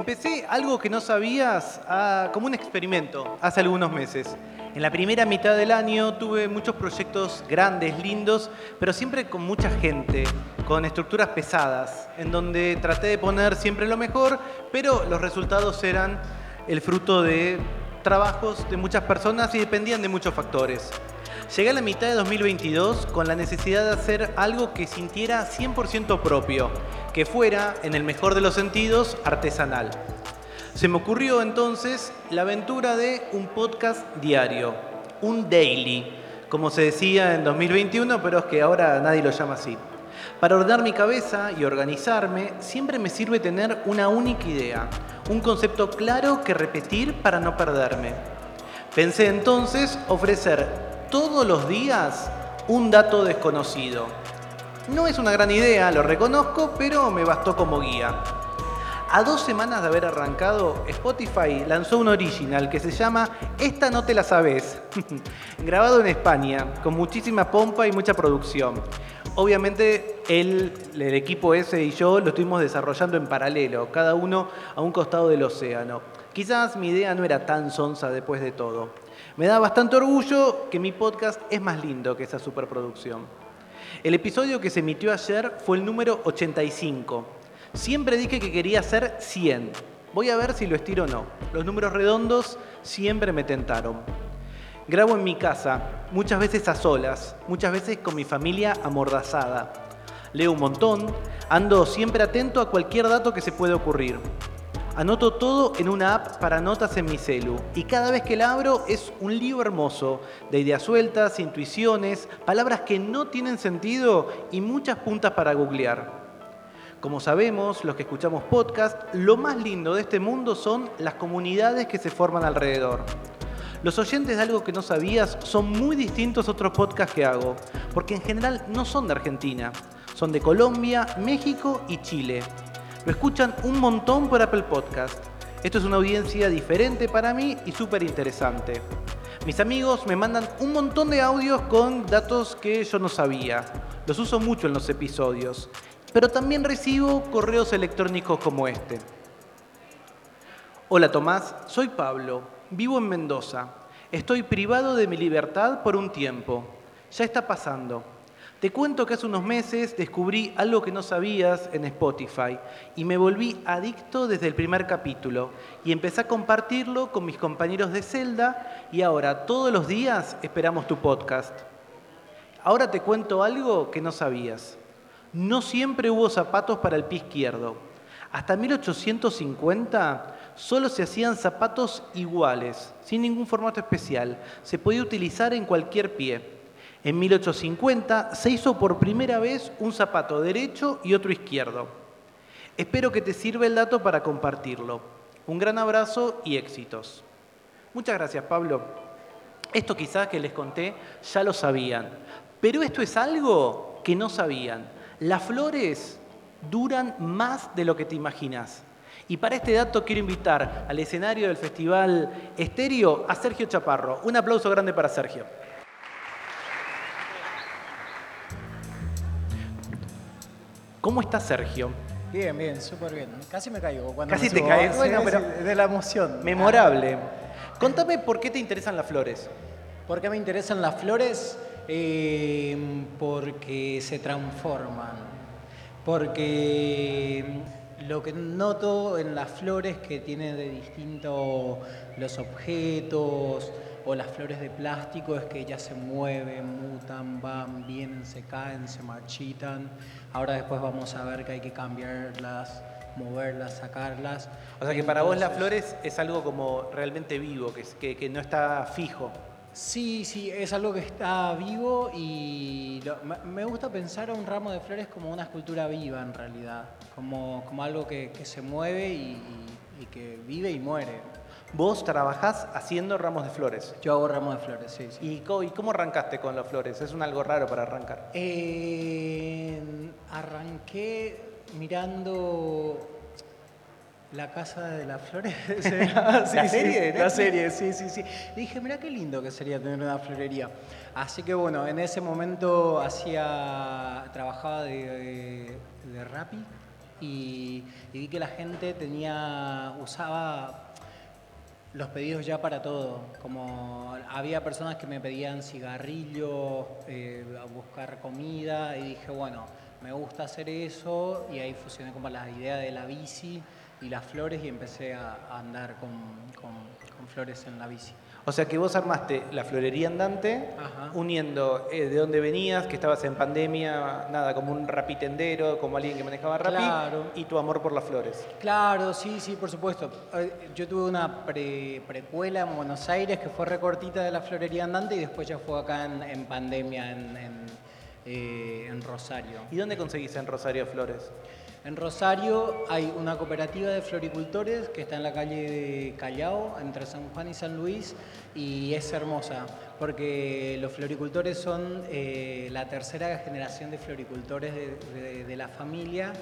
Empecé algo que no sabías como un experimento hace algunos meses. En la primera mitad del año tuve muchos proyectos grandes, lindos, pero siempre con mucha gente, con estructuras pesadas, en donde traté de poner siempre lo mejor, pero los resultados eran el fruto de trabajos de muchas personas y dependían de muchos factores. Llegué a la mitad de 2022 con la necesidad de hacer algo que sintiera 100% propio, que fuera, en el mejor de los sentidos, artesanal. Se me ocurrió entonces la aventura de un podcast diario, un daily, como se decía en 2021, pero es que ahora nadie lo llama así. Para ordenar mi cabeza y organizarme, siempre me sirve tener una única idea, un concepto claro que repetir para no perderme. Pensé entonces ofrecer todos los días un dato desconocido. No es una gran idea, lo reconozco, pero me bastó como guía. A dos semanas de haber arrancado, Spotify lanzó un original que se llama Esta no te la sabes, grabado en España, con muchísima pompa y mucha producción. Obviamente el, el equipo ese y yo lo estuvimos desarrollando en paralelo, cada uno a un costado del océano. Quizás mi idea no era tan sonsa después de todo. Me da bastante orgullo que mi podcast es más lindo que esa superproducción. El episodio que se emitió ayer fue el número 85 Siempre dije que quería hacer 100. Voy a ver si lo estiro o no. Los números redondos siempre me tentaron. Grabo en mi casa, muchas veces a solas, muchas veces con mi familia amordazada. Leo un montón, ando siempre atento a cualquier dato que se pueda ocurrir. Anoto todo en una app para notas en mi celu y cada vez que la abro es un libro hermoso de ideas sueltas, intuiciones, palabras que no tienen sentido y muchas puntas para googlear. Como sabemos, los que escuchamos podcast, lo más lindo de este mundo son las comunidades que se forman alrededor. Los oyentes de algo que no sabías son muy distintos a otros podcasts que hago, porque en general no son de Argentina, son de Colombia, México y Chile. Lo escuchan un montón por Apple Podcast. Esto es una audiencia diferente para mí y súper interesante. Mis amigos me mandan un montón de audios con datos que yo no sabía. Los uso mucho en los episodios pero también recibo correos electrónicos como este. Hola Tomás, soy Pablo, vivo en Mendoza. Estoy privado de mi libertad por un tiempo. Ya está pasando. Te cuento que hace unos meses descubrí algo que no sabías en Spotify y me volví adicto desde el primer capítulo y empecé a compartirlo con mis compañeros de celda y ahora todos los días esperamos tu podcast. Ahora te cuento algo que no sabías. No siempre hubo zapatos para el pie izquierdo. Hasta 1850 solo se hacían zapatos iguales, sin ningún formato especial. Se podía utilizar en cualquier pie. En 1850 se hizo por primera vez un zapato derecho y otro izquierdo. Espero que te sirva el dato para compartirlo. Un gran abrazo y éxitos. Muchas gracias, Pablo. Esto quizás que les conté ya lo sabían, pero esto es algo que no sabían. Las flores duran más de lo que te imaginas. Y para este dato quiero invitar al escenario del Festival Estéreo a Sergio Chaparro. Un aplauso grande para Sergio. ¿Cómo está Sergio? Bien, bien, súper bien. Casi me caigo. Cuando Casi te caes, bueno, pero de la emoción. Memorable. Contame por qué te interesan las flores. ¿Por qué me interesan las flores? Em, porque se transforman, porque lo que noto en las flores que tienen de distinto los objetos o las flores de plástico es que ellas se mueven, mutan, van, vienen, se caen, se marchitan. Ahora después vamos a ver que hay que cambiarlas, moverlas, sacarlas. O sea que para vos las flores es algo como realmente vivo, que, que no está fijo. Sí, sí, es algo que está vivo y me gusta pensar a un ramo de flores como una escultura viva en realidad, como, como algo que, se mueve y, que vive y muere. Vos trabajás haciendo ramos de flores. Yo hago ramos de flores, sí. sí. ¿Y cómo, y cómo arrancaste con las flores? Es un algo raro para arrancar. Eh, arranqué mirando La Casa de las Flores. ¿La serie de La serie, sí, sí, sí. Dije, mira qué lindo que sería tener una florería. Así que bueno, en ese momento hacía, trabajaba de, de, de Rappi y, y vi que la gente tenía, usaba los pedidos ya para todo. Como había personas que me pedían cigarrillos, eh, buscar comida, y dije, bueno, me gusta hacer eso, y ahí fusioné como la idea de la bici y las flores, y empecé a, andar con- con flores en la bici. O sea que vos armaste la florería andante, Ajá. uniendo eh, de dónde venías, que estabas en pandemia, nada, como un rapitendero, como alguien que manejaba rapi, Claro. y tu amor por las flores. Claro, sí, sí, por supuesto. Eh, Yo tuve una pre- precuela en Buenos Aires que fue recortita de la florería andante y después ya fue acá en, en pandemia en, en, eh, en Rosario. ¿Y dónde conseguís en Rosario flores? En Rosario hay una cooperativa de floricultores que está en la calle de Callao, entre San Juan y San Luis, y es hermosa, porque los floricultores son eh, la tercera generación de floricultores de, la familia,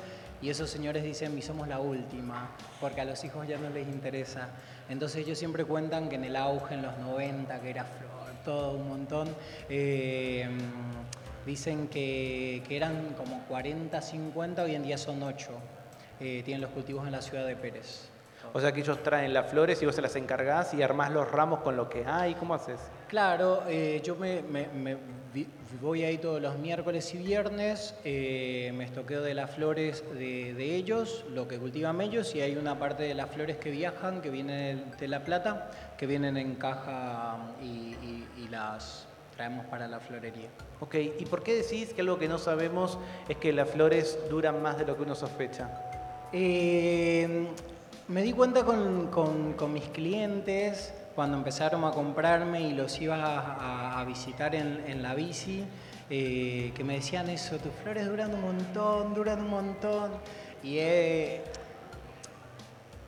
y esos señores dicen, y somos la última, porque a los hijos ya no les interesa. Entonces ellos siempre cuentan que en el auge, en los 90, que era flor, todo un montón, eh, Dicen que, que eran como 40, 50, hoy en día son 8. tienen los cultivos en la ciudad de Pérez. O sea que ellos traen las flores y vos se las encargás y armás los ramos con lo que hay. ¿Cómo haces? Claro, eh, yo me, me- me vi- voy ahí todos los miércoles y viernes, eh, me estoqueo de las flores de, de ellos, lo que cultivan ellos, y hay una parte de las flores que viajan, que vienen de La Plata, que vienen en caja y, y- y las traemos para la florería. Ok, ¿y por qué decís que algo que no sabemos es que las flores duran más de lo que uno sospecha? Eh, me di cuenta con, con- mis clientes cuando empezaron a comprarme y los iba a visitar en, en la bici, eh, que me decían eso, tus flores duran un montón, duran un montón. Y eh,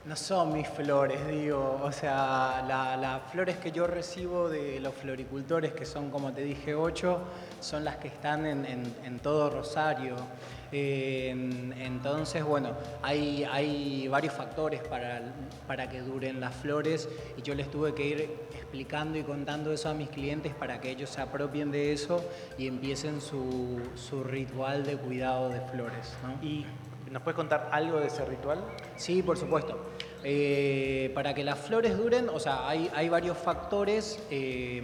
no son mis flores, digo. O sea, la- las flores que yo recibo de los floricultores, que son, como te dije, ocho, son las que están en, todo Rosario. En- entonces, bueno, hay, hay varios factores para, para que duren las flores y yo les tuve que ir explicando y contando eso a mis clientes para que ellos se apropien de eso y empiecen su, su ritual de cuidado de flores. ¿Y nos puedes contar algo de ese ritual? Sí, por supuesto. Eh, para que las flores duren, o sea, hay, hay varios factores. eh,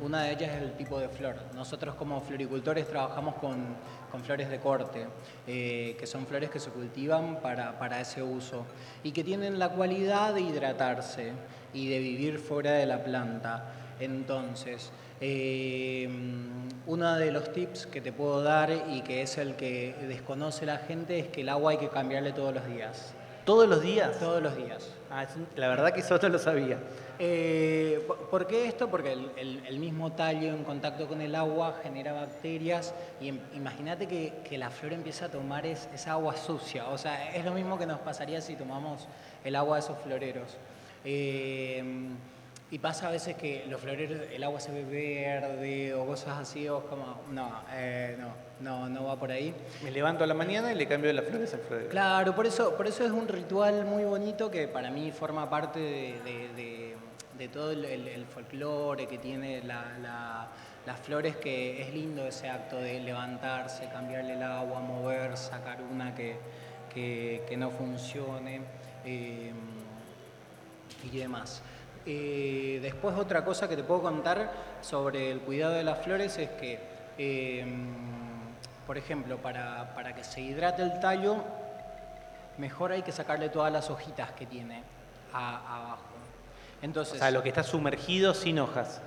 una de ellas es el tipo de flor. Nosotros como floricultores trabajamos con, con flores de corte, eh, que son flores que se cultivan para, para ese uso y que tienen la cualidad de hidratarse y de vivir fuera de la planta. Entonces, eh, uno de los tips que te puedo dar y que es el que desconoce la gente es que el agua hay que cambiarle todos los días. ¿Todos los días? Todos los días. Ah, la verdad que eso no lo sabía. Eh, ¿por- ¿Por qué esto? Porque el, el- el mismo tallo en contacto con el agua genera bacterias y em- imagínate que, que la flor empieza a tomar es- esa agua sucia. O sea, es lo mismo que nos pasaría si tomamos el agua de esos floreros. Eh, y pasa a veces que los floreros, el agua se ve verde o cosas así, o es como, no, eh, no, no, no va por ahí. Me levanto a la mañana y le cambio las flores al florero. Claro, por eso, por eso es un ritual muy bonito que para mí forma parte de, de- de- de todo el, folclore que tiene la- la- las flores, que es lindo ese acto de levantarse, cambiarle el agua, mover, sacar una que, que- que no funcione eh, y demás. Eh, después otra cosa que te puedo contar sobre el cuidado de las flores es que, eh, por ejemplo, para, para que se hidrate el tallo, mejor hay que sacarle todas las hojitas que tiene a- abajo. Entonces, O sea, lo que está sumergido sin hojas.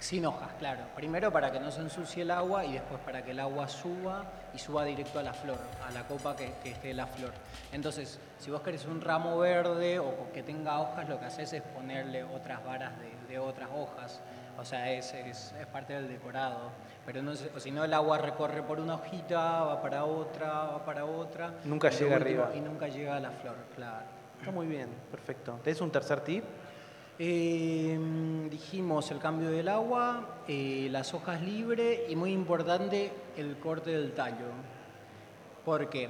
Sin hojas, claro. Primero para que no se ensucie el agua y después para que el agua suba y suba directo a la flor, a la copa que, que esté la flor. Entonces, si vos querés un ramo verde o que tenga hojas, lo que haces es ponerle otras varas de, de otras hojas. O sea, es, es- es parte del decorado. Pero no, se- o si no, el agua recorre por una hojita, va para otra, va para otra. Nunca llega último- arriba. Y nunca llega a la flor, claro. Está muy bien, perfecto. ¿Tenés un tercer tip? Eh, dijimos el cambio del agua, eh, las hojas libres y muy importante el corte del tallo. Porque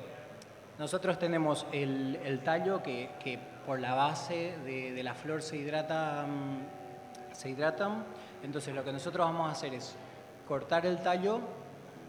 nosotros tenemos el, el tallo que, que por la base de, de la flor se hidrata, mm, se hidratan. Entonces lo que nosotros vamos a hacer es cortar el tallo.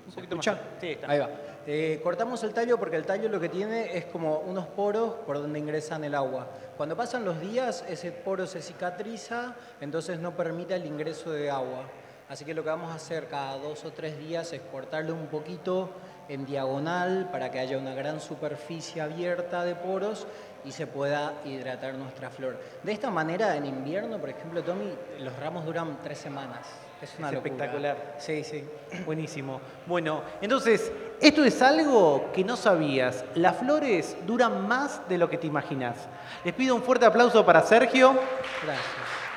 Un ¿Se poquito más. Sí. Ahí va. Eh, cortamos el tallo porque el tallo lo que tiene es como unos poros por donde ingresan el agua. Cuando pasan los días, ese poro se cicatriza, entonces no permite el ingreso de agua. Así que lo que vamos a hacer cada dos o tres días es cortarlo un poquito en diagonal para que haya una gran superficie abierta de poros y se pueda hidratar nuestra flor. De esta manera, en invierno, por ejemplo, Tommy, los ramos duran tres semanas. Es una Es espectacular. Sí, sí. Buenísimo. Bueno, entonces, esto es algo que no sabías. Las flores duran más de lo que te imaginas. Les pido un fuerte aplauso para Sergio. Gracias.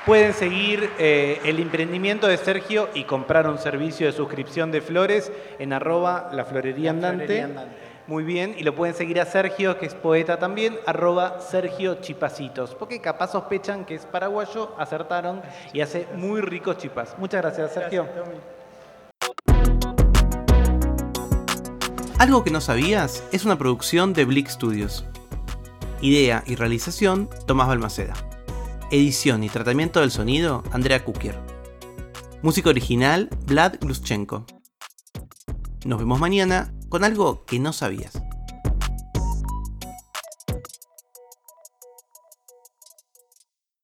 Pueden seguir eh, el emprendimiento de Sergio y comprar un servicio de suscripción de flores en arroba la florería La andante. Florería Andante. Muy bien, y lo pueden seguir a Sergio, que es poeta también, arroba Sergio Chipacitos, porque capaz sospechan que es paraguayo, acertaron y hace muy ricos chipas. Muchas gracias, Sergio. Algo que no sabías es una producción de Blick Studios. Idea y realización, Tomás Balmaceda. Edición y tratamiento del sonido, Andrea Kukier. Música original, Vlad Gluschenko. Nos vemos mañana con algo que no sabías.